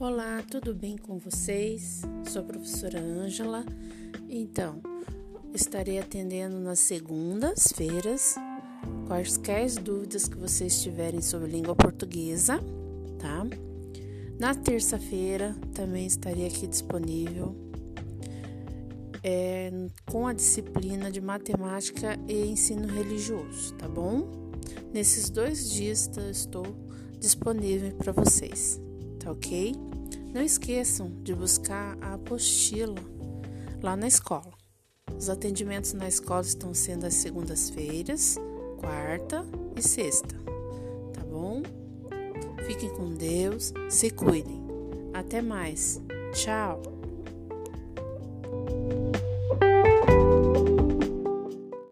Olá, tudo bem com vocês? Sou a professora Ângela. Então, estarei atendendo nas segundas-feiras quaisquer dúvidas que vocês tiverem sobre língua portuguesa, tá? Na terça-feira também estarei aqui disponível é, com a disciplina de matemática e ensino religioso, tá bom? Nesses dois dias estou disponível para vocês, tá ok? Não esqueçam de buscar a apostila lá na escola. Os atendimentos na escola estão sendo às segundas-feiras, quarta e sexta, tá bom? Fiquem com Deus, se cuidem. Até mais. Tchau.